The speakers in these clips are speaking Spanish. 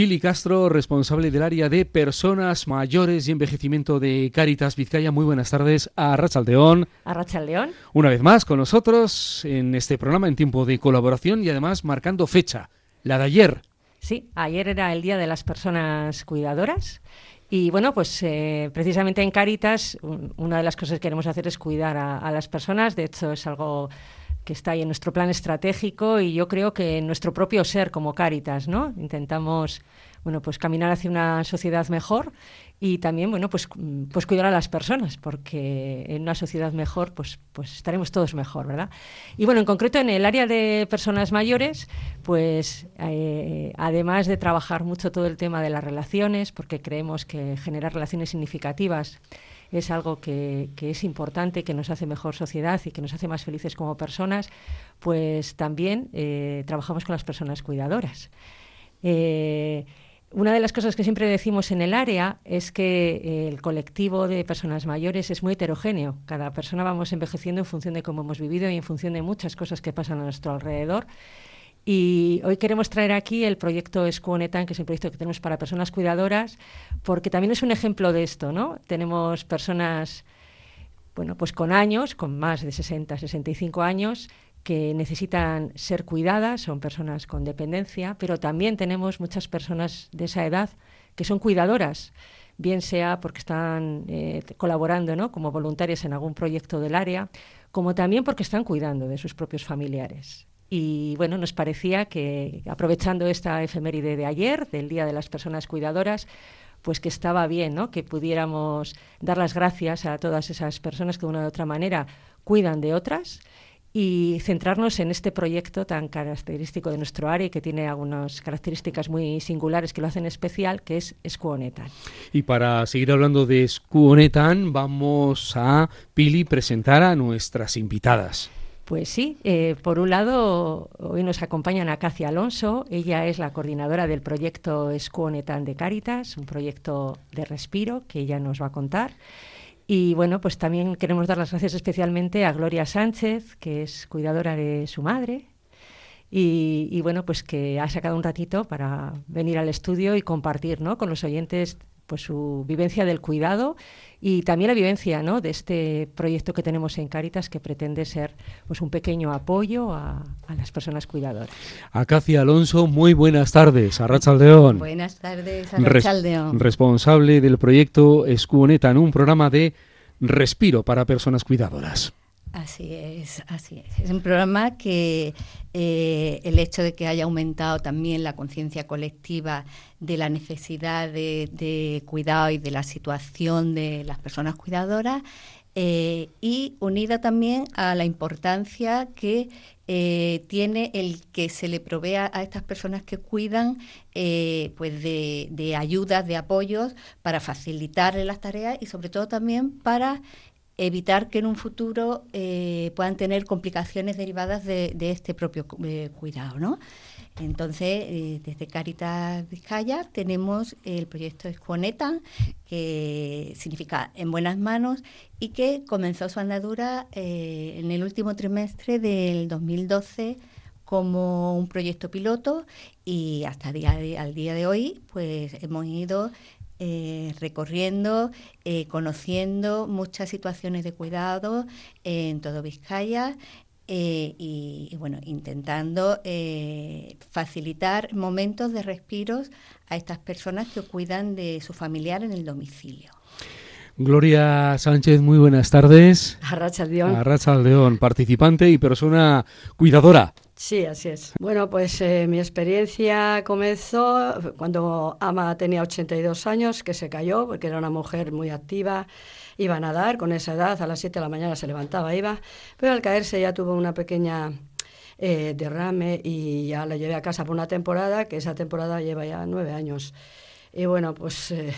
Pili Castro, responsable del área de personas mayores y envejecimiento de Cáritas Vizcaya. Muy buenas tardes a Rachaldeón. A Rachaldeón. Una vez más con nosotros en este programa en tiempo de colaboración y además marcando fecha, la de ayer. Sí, ayer era el Día de las Personas Cuidadoras. Y bueno, pues eh, precisamente en Cáritas una de las cosas que queremos hacer es cuidar a las personas. De hecho, es algo que está ahí en nuestro plan estratégico y yo creo que en nuestro propio ser como Cáritas, ¿no? Intentamos, bueno, pues caminar hacia una sociedad mejor y también, bueno, pues, pues cuidar a las personas, porque en una sociedad mejor, pues, pues estaremos todos mejor, ¿verdad? Y bueno, en concreto en el área de personas mayores, pues eh, además de trabajar mucho todo el tema de las relaciones, porque creemos que generar relaciones significativas es algo que, es importante, que nos hace mejor sociedad y que nos hace más felices como personas, pues también eh, trabajamos con las personas cuidadoras. Eh, una de las cosas que siempre decimos en el área es que el colectivo de personas mayores es muy heterogéneo. Cada persona vamos envejeciendo en función de cómo hemos vivido y en función de muchas cosas que pasan a nuestro alrededor. Y hoy queremos traer aquí el proyecto Escuonetan, que es un proyecto que tenemos para personas cuidadoras, porque también es un ejemplo de esto, ¿no? Tenemos personas, bueno, pues con años, con más de 60, 65 años, que necesitan ser cuidadas, son personas con dependencia, pero también tenemos muchas personas de esa edad que son cuidadoras, bien sea porque están eh, colaborando ¿no? como voluntarias en algún proyecto del área, como también porque están cuidando de sus propios familiares. Y bueno, nos parecía que aprovechando esta efeméride de ayer, del Día de las Personas Cuidadoras, pues que estaba bien, ¿no? Que pudiéramos dar las gracias a todas esas personas que de una u otra manera cuidan de otras y centrarnos en este proyecto tan característico de nuestro área y que tiene algunas características muy singulares que lo hacen especial, que es Escuonetan. Y para seguir hablando de Escuonetan, vamos a, Pili, presentar a nuestras invitadas. Pues sí, eh, por un lado, hoy nos acompaña Acacia Alonso. Ella es la coordinadora del proyecto Escuonetan de Cáritas, un proyecto de respiro que ella nos va a contar. Y bueno, pues también queremos dar las gracias especialmente a Gloria Sánchez, que es cuidadora de su madre. Y, y bueno, pues que ha sacado un ratito para venir al estudio y compartir ¿no? con los oyentes pues su vivencia del cuidado y también la vivencia ¿no? de este proyecto que tenemos en Cáritas que pretende ser pues un pequeño apoyo a, las personas cuidadoras. Acacia Alonso, muy buenas tardes, Arrachaldeón. Buenas tardes, Arrachaldeón. responsable del proyecto Escuonetan, un programa de respiro para personas cuidadoras. Así es, así es. Es un programa que eh, el hecho de que haya aumentado también la conciencia colectiva de la necesidad de, cuidado y de la situación de las personas cuidadoras eh, y unida también a la importancia que eh, tiene el que se le provea a estas personas que cuidan pues de, de ayudas, de apoyos para facilitarles las tareas y sobre todo también para evitar que en un futuro eh, puedan tener complicaciones derivadas de, este propio eh, cuidado, ¿no? Entonces, eh, desde Caritas Vizcaya tenemos el proyecto Esconeta, que significa en buenas manos y que comenzó su andadura en el último trimestre del 2012 como un proyecto piloto y hasta día al día de hoy pues hemos ido eh, recorriendo, eh, conociendo muchas situaciones de cuidado en todo Vizcaya. Eh, y, bueno, intentando facilitar momentos de respiros a estas personas que cuidan de su familiar en el domicilio. Gloria Sánchez, muy buenas tardes. Arracha Aldeón. Arracha Aldeón, participante y persona cuidadora. Sí, así es. Bueno, pues eh, mi experiencia comenzó cuando Ama tenía 82 años, que se cayó porque era una mujer muy activa, iba a nadar con esa edad, a las 7 de la mañana se levantaba, iba, pero al caerse ya tuvo una pequeña eh, derrame y ya la llevé a casa por una temporada, que esa temporada lleva ya nueve años. Y bueno, pues eh,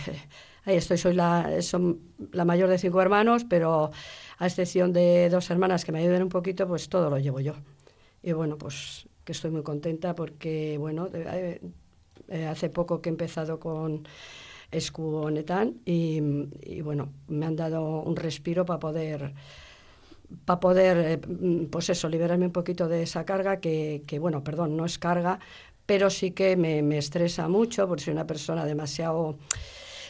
ahí estoy, soy la, son la mayor de cinco hermanos, pero a excepción de dos hermanas que me ayuden un poquito, pues todo lo llevo yo. Y bueno, pues que estoy muy contenta porque, bueno, eh, eh, hace poco que he empezado con Escuonetan y, y bueno, me han dado un respiro para poder para poder, eh, pues eso, liberarme un poquito de esa carga que, que, bueno, perdón, no es carga, pero sí que me, me estresa mucho porque soy una persona demasiado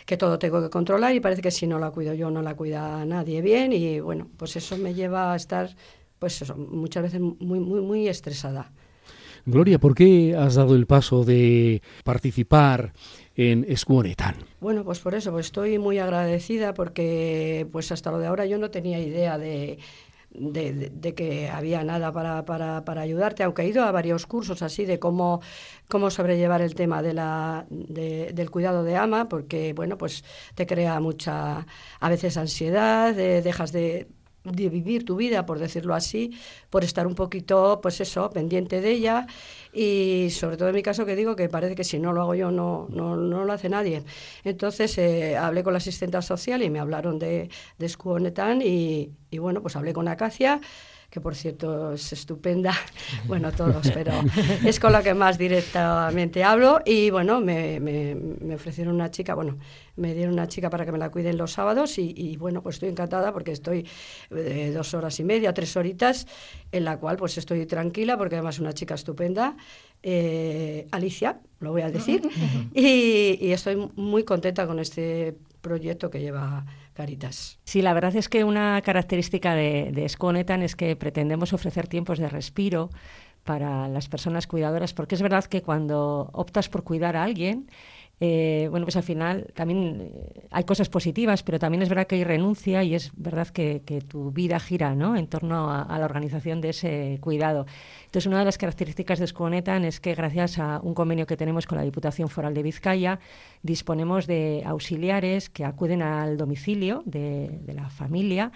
que todo tengo que controlar y parece que si no la cuido yo no la cuida nadie bien y bueno, pues eso me lleva a estar pues eso, muchas veces muy muy muy estresada. Gloria, ¿por qué has dado el paso de participar en Escuonetan? Bueno, pues por eso, pues estoy muy agradecida porque pues hasta lo de ahora yo no tenía idea de, de, que había nada para, para, para, ayudarte, aunque he ido a varios cursos así de cómo, cómo sobrellevar el tema de la, del cuidado de ama, porque bueno, pues te crea mucha, a veces ansiedad, dejas de de vivir tu vida, por decirlo así, por estar un poquito, pues eso, pendiente de ella y sobre todo en mi caso que digo que parece que si no lo hago yo no, no, no lo hace nadie. Entonces eh, hablé con la asistente social y me hablaron de, de Scuonetan y, y bueno, pues hablé con Acacia que por cierto es estupenda, bueno, todos, pero es con la que más directamente hablo. Y bueno, me, me, ofrecieron una chica, bueno, me dieron una chica para que me la cuiden los sábados y, bueno, pues estoy encantada porque estoy eh, dos horas y media, tres horitas, en la cual pues estoy tranquila porque además es una chica estupenda, eh, Alicia, lo voy a decir, y, y estoy muy contenta con este proyecto que lleva Caritas. Sí, la verdad es que una característica de, de es que pretendemos ofrecer tiempos de respiro para las personas cuidadoras, porque es verdad que cuando optas por cuidar a alguien, eh, bueno, pues al final también eh, hay cosas positivas, pero también es verdad que hay renuncia y es verdad que, tu vida gira ¿no? en torno a, la organización de ese cuidado. Entonces, una de las características de Esconetan es que gracias a un convenio que tenemos con la Diputación Foral de Vizcaya, disponemos de auxiliares que acuden al domicilio de, de la familia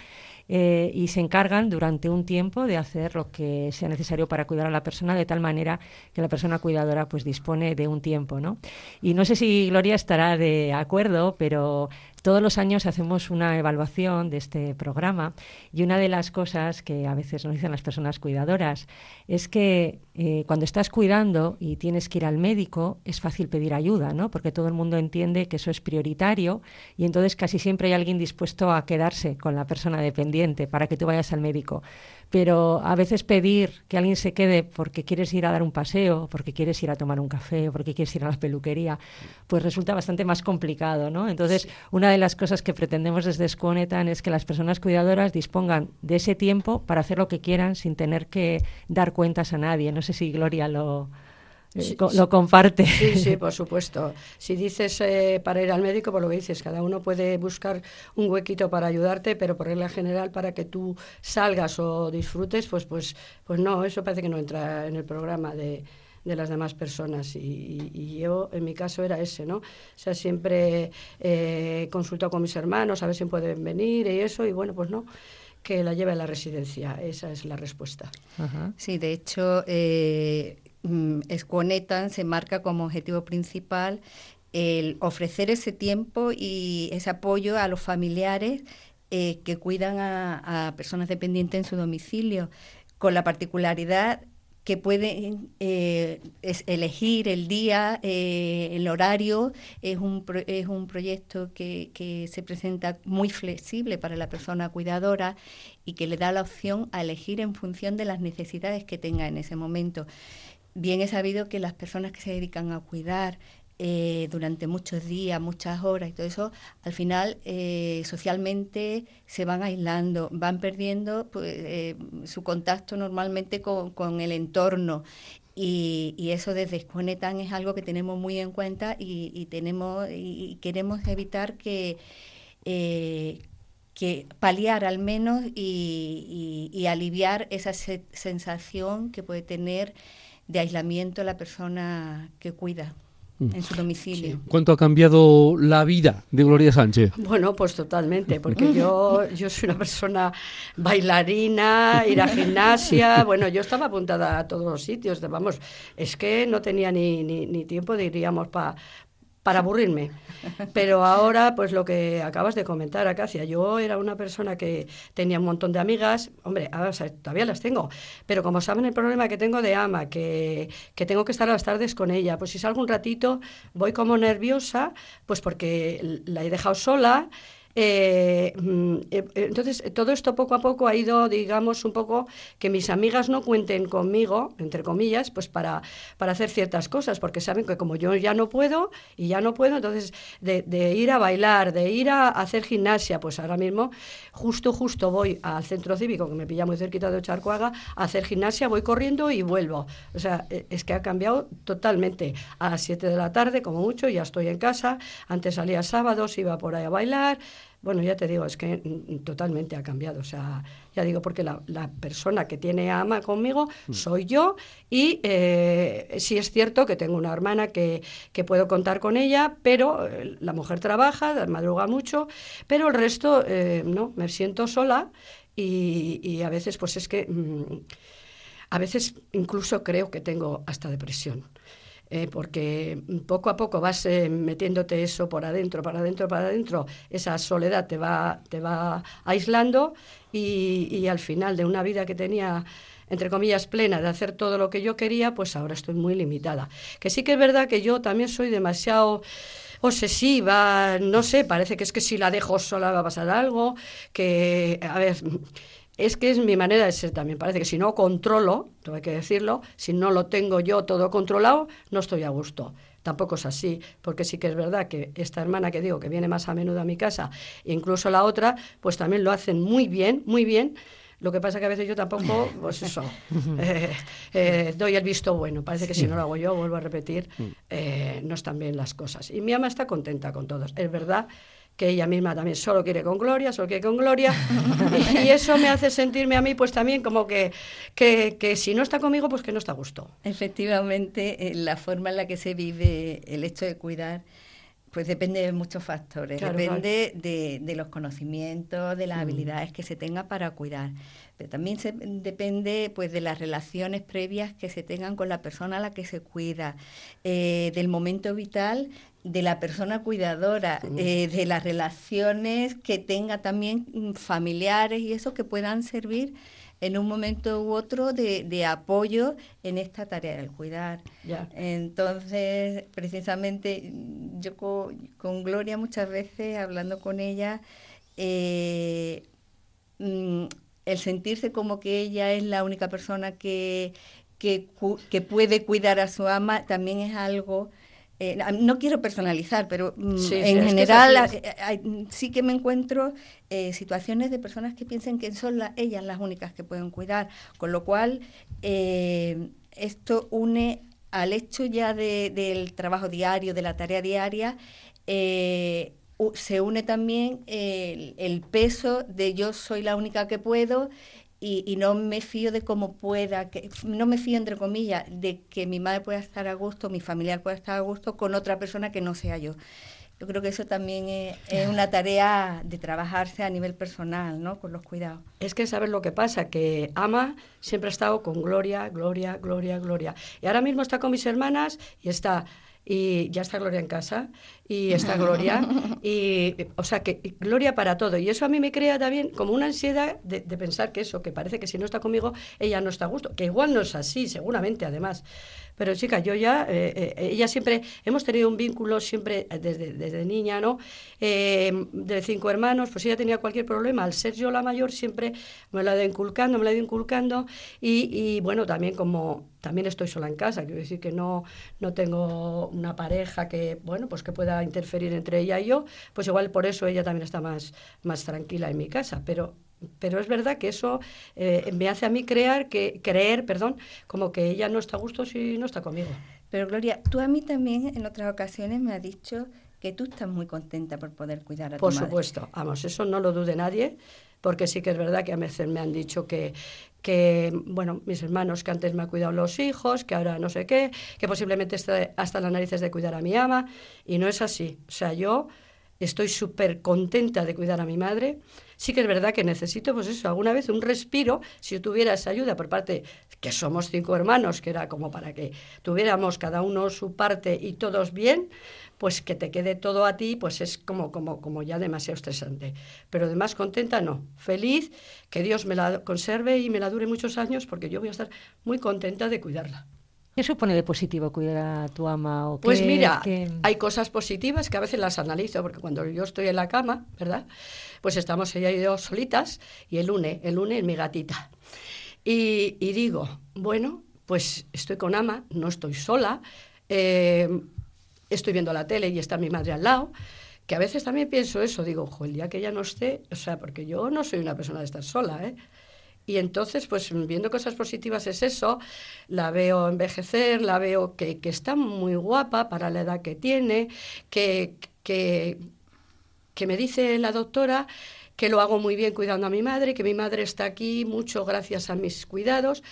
eh, y se encargan durante un tiempo de hacer lo que sea necesario para cuidar a la persona de tal manera que la persona cuidadora pues dispone de un tiempo, ¿no? Y no sé si Gloria estará de acuerdo, pero todos los años hacemos una evaluación de este programa y una de las cosas que a veces nos dicen las personas cuidadoras es que eh, cuando estás cuidando y tienes que ir al médico es fácil pedir ayuda, ¿no? Porque todo el mundo entiende que eso es prioritario y entonces casi siempre hay alguien dispuesto a quedarse con la persona dependiente para que tú vayas al médico pero a veces pedir que alguien se quede porque quieres ir a dar un paseo, porque quieres ir a tomar un café, porque quieres ir a la peluquería, pues resulta bastante más complicado, ¿no? Entonces, una de las cosas que pretendemos desde Sconetan es que las personas cuidadoras dispongan de ese tiempo para hacer lo que quieran sin tener que dar cuentas a nadie. No sé si Gloria lo, lo comparte. Sí, sí, por supuesto. Si dices eh, para ir al médico, por lo que dices, cada uno puede buscar un huequito para ayudarte, pero por regla general, para que tú salgas o disfrutes, pues, pues, pues no, eso parece que no entra en el programa de, de las demás personas. Y, yo, en mi caso, era ese, ¿no? O sea, siempre eh, consulto con mis hermanos a ver si pueden venir y eso, y bueno, pues no que la lleve a la residencia. Esa es la respuesta. Sí, de hecho, eh, Mm, Escuonetan se marca como objetivo principal el ofrecer ese tiempo y ese apoyo a los familiares eh, que cuidan a, personas dependientes en su domicilio, con la particularidad que pueden eh, elegir el día, eh, el horario. Es un, es un proyecto que, que, se presenta muy flexible para la persona cuidadora y que le da la opción a elegir en función de las necesidades que tenga en ese momento bien he sabido que las personas que se dedican a cuidar eh, durante muchos días, muchas horas y todo eso, al final eh, socialmente se van aislando, van perdiendo pues, eh, su contacto normalmente con, el entorno. Y, eso desde Esconetan es algo que tenemos muy en cuenta y, tenemos y queremos evitar que que paliar al menos y, aliviar esa sensación que puede tener de aislamiento la persona que cuida. En su domicilio. ¿Cuánto ha cambiado la vida de Gloria Sánchez? Bueno, pues totalmente, porque yo, yo soy una persona bailarina, ir a gimnasia, bueno, yo estaba apuntada a todos los sitios, vamos, es que no tenía ni, ni, ni tiempo de iríamos para para aburrirme. Pero ahora, pues lo que acabas de comentar, Acacia, yo era una persona que tenía un montón de amigas, hombre, ahora, todavía las tengo, pero como saben el problema que tengo de ama, que, que tengo que estar a las tardes con ella, pues si salgo un ratito, voy como nerviosa, pues porque la he dejado sola Eh, mm, eh, entonces, todo esto poco a poco ha ido, digamos, un poco que mis amigas no cuenten conmigo, entre comillas, pues para, para hacer ciertas cosas, porque saben que como yo ya no puedo y ya no puedo, entonces de, ir a bailar, de ir a hacer gimnasia, pues ahora mismo justo, justo voy al centro cívico, que me pilla muy cerquita de Ocharcoaga, a hacer gimnasia, voy corriendo y vuelvo. O sea, e, es que ha cambiado totalmente. A las 7 de la tarde, como mucho, ya estoy en casa. Antes salía sábados, iba por ahí a bailar. Bueno, ya te digo, es que mm, totalmente ha cambiado. O sea, ya digo, porque la, persona que tiene ama conmigo mm. soy yo y eh, sí es cierto que tengo una hermana que, que puedo contar con ella, pero eh, la mujer trabaja, madruga mucho, pero el resto eh, no, me siento sola y, a veces pues es que... Mm, a veces incluso creo que tengo hasta depresión. Eh, porque poco a poco vas eh, metiéndote eso por adentro, para adentro, para adentro, esa soledad te va, te va aislando y, al final de una vida que tenía entre comillas, plena de hacer todo lo que yo quería, pues ahora estoy muy limitada. Que sí que es verdad que yo también soy demasiado obsesiva, no sé, parece que es que si la dejo sola va a pasar algo, que, a ver, es que es mi manera de ser también. Parece que si no controlo, tengo que decirlo, si no lo tengo yo todo controlado, no estoy a gusto. Tampoco es así, porque sí que es verdad que esta hermana que digo que viene más a menudo a mi casa, incluso la otra, pues también lo hacen muy bien, muy bien. Lo que pasa que a veces yo tampoco, pues eso, eh, eh, doy el visto bueno. Parece que si no lo hago yo, vuelvo a repetir, mm. eh, no están bien las cosas. Y mi ama está contenta con todos. Es verdad que ella misma también solo quiere con Gloria, solo quiere con Gloria, y eso me hace sentirme a mí pues también como que, que, si no está conmigo, pues que no está a gusto. Efectivamente, eh, la forma en la que se vive el hecho de cuidar, pues depende de muchos factores, depende De, de, los conocimientos, de las mm. habilidades que se tenga para cuidar, pero también se, depende pues de las relaciones previas que se tengan con la persona a la que se cuida, eh, del momento vital de la persona cuidadora, eh, de las relaciones que tenga también mm, familiares y eso que puedan servir en un momento u otro de, apoyo en esta tarea del cuidar. Entonces, precisamente, yo con, Gloria muchas veces, hablando con ella, eh, mm, el sentirse como que ella es la única persona que, que, que puede cuidar a su ama también es algo eh, no quiero personalizar, pero mm, en general eh, sí que me encuentro eh, situaciones de personas que piensen que son ellas las únicas que pueden cuidar, con lo cual esto une al hecho ya del trabajo diario, de la tarea diaria, se une también el peso de yo soy la única que puedo y, no me fío de cómo pueda, que, no me fío entre comillas de que mi madre pueda estar a gusto, mi familiar pueda estar a gusto con otra persona que no sea yo. Yo creo que eso también es, una tarea de trabajarse a nivel personal, ¿no? Con los cuidados. Es que sabes lo que pasa, que Ama siempre ha estado con Gloria, Gloria, Gloria, Gloria. Y ahora mismo está con mis hermanas y está y ya está Gloria en casa y está Gloria. Y o sea que Gloria para todo. Y eso a mí me crea también como una ansiedad de, pensar que eso que parece que si no está conmigo ella no está a gusto. Que igual no es así seguramente además. Pero chica, yo ya, eh, eh, ella siempre, hemos tenido un vínculo siempre desde, desde niña, ¿no? Eh, de cinco hermanos, pues ella tenía cualquier problema, al ser yo la mayor siempre me la he ido inculcando, me la he ido inculcando. Y, y bueno, también como también estoy sola en casa, quiero decir que no, no tengo una pareja que, bueno, pues que pueda interferir entre ella y yo, pues igual por eso ella también está más, más tranquila en mi casa, pero pero es verdad que eso eh, me hace a mí crear que, creer perdón, como que ella no está a gusto si no está conmigo. Pero Gloria, tú a mí también en otras ocasiones me has dicho que tú estás muy contenta por poder cuidar a tu Por supuesto, vamos, eso no lo dude nadie, porque sí que es verdad que a veces me han dicho que, que, bueno, mis hermanos que antes me han cuidado los hijos, que ahora no sé qué, que posiblemente esté hasta las narices de cuidar a mi ama, y no es así. O sea, yo estoy súper contenta de cuidar a mi madre. Sí que es verdad que necesito, pues eso, alguna vez un respiro, si tuviera esa ayuda por parte, que somos cinco hermanos, que era como para que tuviéramos cada uno su parte y todos bien, pues que te quede todo a ti, pues es como, como, como ya demasiado estresante. Pero además contenta no, feliz, que Dios me la conserve y me la dure muchos años, porque yo voy a estar muy contenta de cuidarla. ¿Qué supone de positivo cuidar a tu ama? O pues mira, hay cosas positivas que a veces las analizo, porque cuando yo estoy en la cama, ¿verdad? Pues estamos ella y yo solitas, y el lunes, el lunes es mi gatita. Y, y, digo, bueno, pues estoy con ama, no estoy sola, eh, estoy viendo la tele y está mi madre al lado, que a veces también pienso eso, digo, ojo, el día que ella no esté, o sea, porque yo no soy una persona de estar sola, ¿eh? Y entonces, pues viendo cosas positivas es eso, la veo envejecer, la veo que, que está muy guapa para la edad que tiene, que, que, que me dice la doctora que lo hago muy bien cuidando a mi madre, que mi madre está aquí mucho gracias a mis cuidados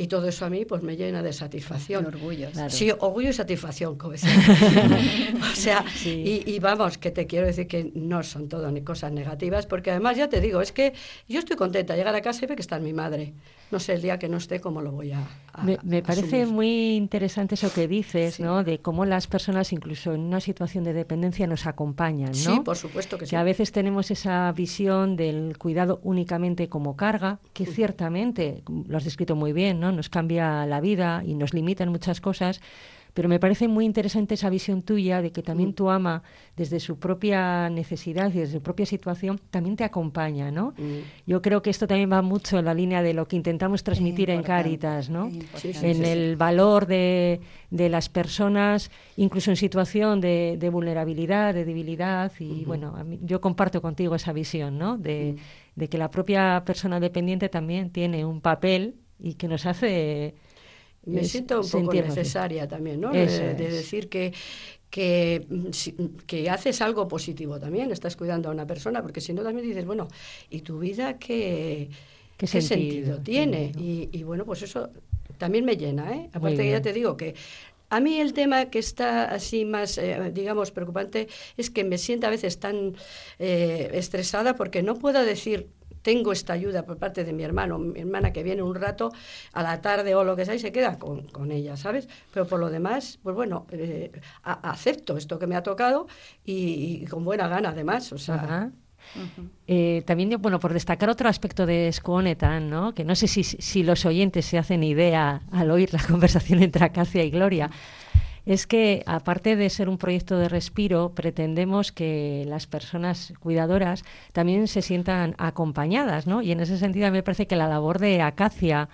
y todo eso a mí pues me llena de satisfacción. orgullo. Sí, orgullo y satisfacción, como decía. o sea, y, vamos, que te quiero decir que no son todo ni cosas negativas, porque además ya te digo, es que yo estoy contenta llegar a casa y ver que está mi madre. No sé el día que no esté cómo lo voy a... me, parece muy interesante eso que dices, ¿no? De cómo las personas, incluso en una situación de dependencia, nos acompañan, ¿no? Sí, por supuesto que sí. Que a veces tenemos esa visión del cuidado únicamente como carga, que ciertamente, lo has descrito muy bien, ¿no? Nos cambia la vida y nos limita en muchas cosas, pero me parece muy interesante esa visión tuya de que también mm. tu ama, desde su propia necesidad y desde su propia situación, también te acompaña, ¿no? Mm. Yo creo que esto también va mucho en la línea de lo que intentamos transmitir en Cáritas, ¿no? en el valor de, de, las personas, incluso en situación de, de vulnerabilidad, de debilidad, y bueno, yo comparto contigo esa visión, ¿no? De, mm. de que la propia persona dependiente también tiene un papel y que nos hace... Me siento un poco necesaria también, ¿no? De, decir que, que, que, haces algo positivo también, estás cuidando a una persona, porque si no también dices, bueno, ¿y tu vida qué, ¿Qué, sentido, tiene? Y, bueno, pues eso también me llena, ¿eh? Aparte que ya te digo que a mí el tema que está así más, eh, digamos, preocupante es que me siento a veces tan eh, estresada porque no puedo decir tengo esta ayuda por parte de mi hermano, mi hermana que viene un rato a la tarde o lo que sea y se queda con, con ella, ¿sabes? Pero por lo demás, pues bueno, eh, acepto esto que me ha tocado y, con buena gana además, o sea... Eh, también, bueno, por destacar otro aspecto de Sconetan, ¿no? que no sé si, si, los oyentes se hacen idea al oír la conversación entre Acacia y Gloria, es que, aparte de ser un proyecto de respiro, pretendemos que las personas cuidadoras también se sientan acompañadas, ¿no? Y en ese sentido me parece que la labor de Acacia,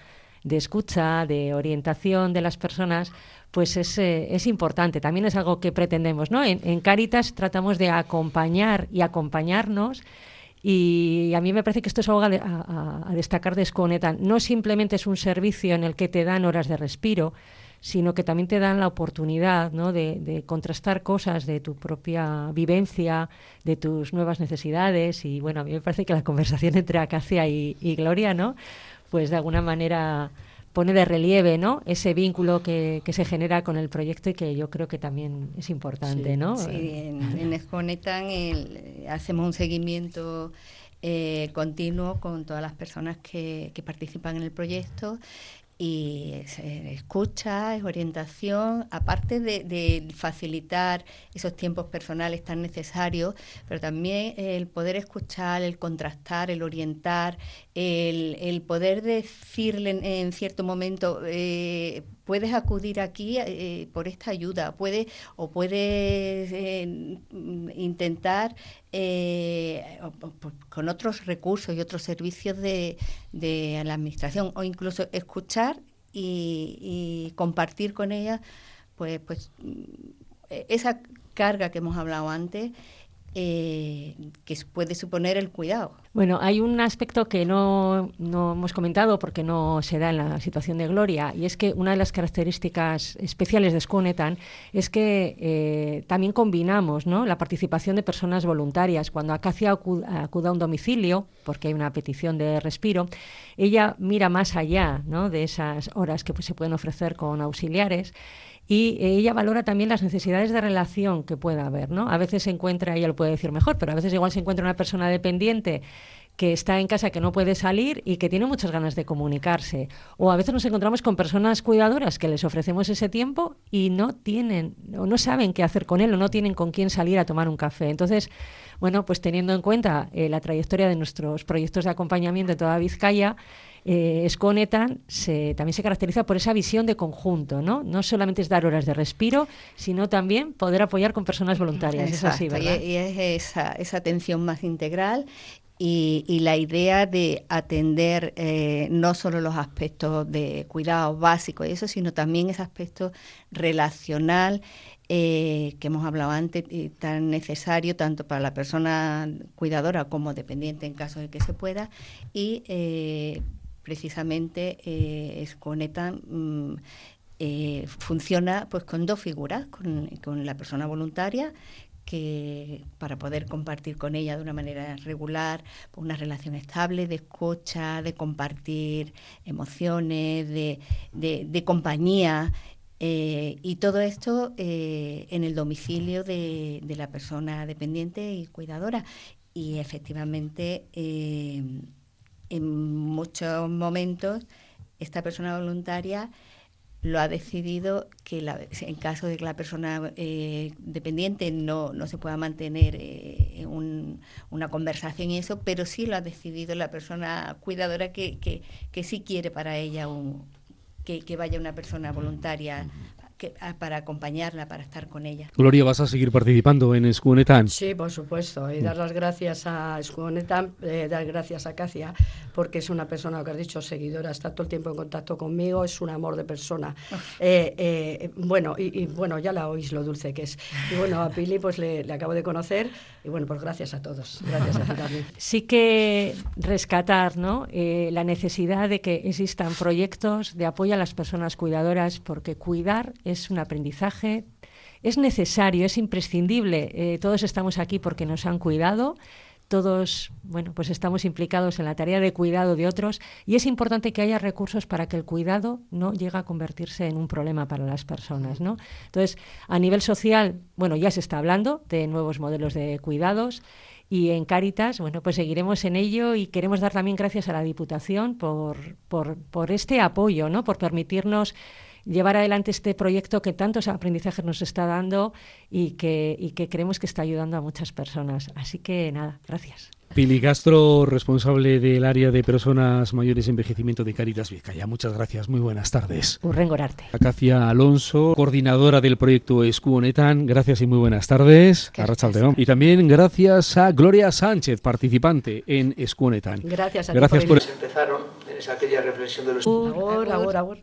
de escucha, de orientación de las personas, pues es, eh, es importante. También es algo que pretendemos, ¿no? En, Caritas tratamos de acompañar y acompañarnos y a mí me parece que esto es algo a, destacar de Sconetan. No simplemente es un servicio en el que te dan horas de respiro, sino que también te dan la oportunidad ¿no? de, contrastar cosas de tu propia vivencia, de tus nuevas necesidades. Y bueno, a mí me parece que la conversación entre Acacia y, Gloria, ¿no? pues de alguna manera pone de relieve ¿no? ese vínculo que, se genera con el proyecto y que yo creo que también es importante. Sí, ¿no? sí en, en hacemos un seguimiento eh, continuo con todas las personas que, que participan en el proyecto y es, escucha, es orientación, aparte de, facilitar esos tiempos personales tan necesarios, pero también el poder escuchar, el contrastar, el orientar, el, poder decirle en, cierto momento, eh, puedes acudir aquí eh, por esta ayuda, puedes o puedes eh, intentar con otros recursos y otros servicios de, la administración o incluso escuchar y, y compartir con ella pues pues esa carga que hemos hablado antes eh, que puede suponer el cuidado. Bueno, hay un aspecto que no, no, hemos comentado porque no se da en la situación de Gloria, y es que una de las características especiales de Skonetan es que eh, también combinamos ¿no? la participación de personas voluntarias. Cuando Acacia acuda a un domicilio, porque hay una petición de respiro, ella mira más allá ¿no? de esas horas que pues, se pueden ofrecer con auxiliares y ella valora también las necesidades de relación que pueda haber, ¿no? A veces se encuentra, ella lo puede decir mejor, pero a veces igual se encuentra una persona dependiente que está en casa, que no puede salir y que tiene muchas ganas de comunicarse. O a veces nos encontramos con personas cuidadoras que les ofrecemos ese tiempo y no tienen o no saben qué hacer con él o no tienen con quién salir a tomar un café. Entonces, bueno, pues teniendo en cuenta eh, la trayectoria de nuestros proyectos de acompañamiento de toda Vizcaya, eh, Esconetan se, también se caracteriza por esa visión de conjunto, ¿no? No solamente es dar horas de respiro, sino también poder apoyar con personas voluntarias. es así, ¿verdad? Y, es esa, esa atención más integral y, la idea de atender eh, no solo los aspectos de cuidado básico y eso, sino también ese aspecto relacional eh, que hemos hablado antes, y tan necesario tanto para la persona cuidadora como dependiente en caso de que se pueda, y eh, precisamente eh, Esconeta mm, funciona pues con dos figuras, con, con la persona voluntaria que para poder compartir con ella de una manera regular pues, una relación estable de escucha, de compartir emociones, de, de compañía eh, y todo esto eh, en el domicilio de, la persona dependiente y cuidadora. Y efectivamente, eh, en muchos momentos, esta persona voluntaria lo ha decidido que en caso de que la persona dependiente no, no, se pueda mantener una conversación y eso, pero sí lo ha decidido la persona cuidadora que, que, que sí quiere para ella un, que, vaya una persona voluntaria para acompañarla, para estar con ella. Gloria, ¿vas a seguir participando en Escuonetan? Sí, por supuesto. Y dar las gracias a Escuonetan, eh, dar gracias a Cacia, porque es una persona, lo que has dicho, seguidora, está todo el tiempo en contacto conmigo, es un amor de persona. Eh, eh, bueno, y, bueno, ya la oís lo dulce que es. Y bueno, a Pili pues le, acabo de conocer y bueno, pues gracias a todos. Gracias a ti también. Sí que rescatar ¿no? la necesidad de que existan proyectos de apoyo a las personas cuidadoras, porque cuidar es un aprendizaje, es necesario, es imprescindible. Eh, todos estamos aquí porque nos han cuidado, todos, bueno, pues estamos implicados en la tarea de cuidado de otros y es importante que haya recursos para que el cuidado no llegue a convertirse en un problema para las personas, ¿no? Entonces, a nivel social, bueno, ya se está hablando de nuevos modelos de cuidados y en Cáritas, bueno, pues seguiremos en ello y queremos dar también gracias a la Diputación por, por, por este apoyo, ¿no? Por permitirnos llevar adelante este proyecto que tantos aprendizajes nos está dando y que, y que creemos que está ayudando a muchas personas. Así que nada, gracias. Pili Castro, responsable del área de personas mayores y envejecimiento de Caritas Vizcaya. Muchas gracias, muy buenas tardes. Urrengorarte. Acacia Alonso, coordinadora del proyecto Escuonetan. Gracias y muy buenas tardes. A Y también gracias a Gloria Sánchez, participante en Escuonetan. Gracias a gracias ti por, empezaron en aquella reflexión de los... Ahora, ahora.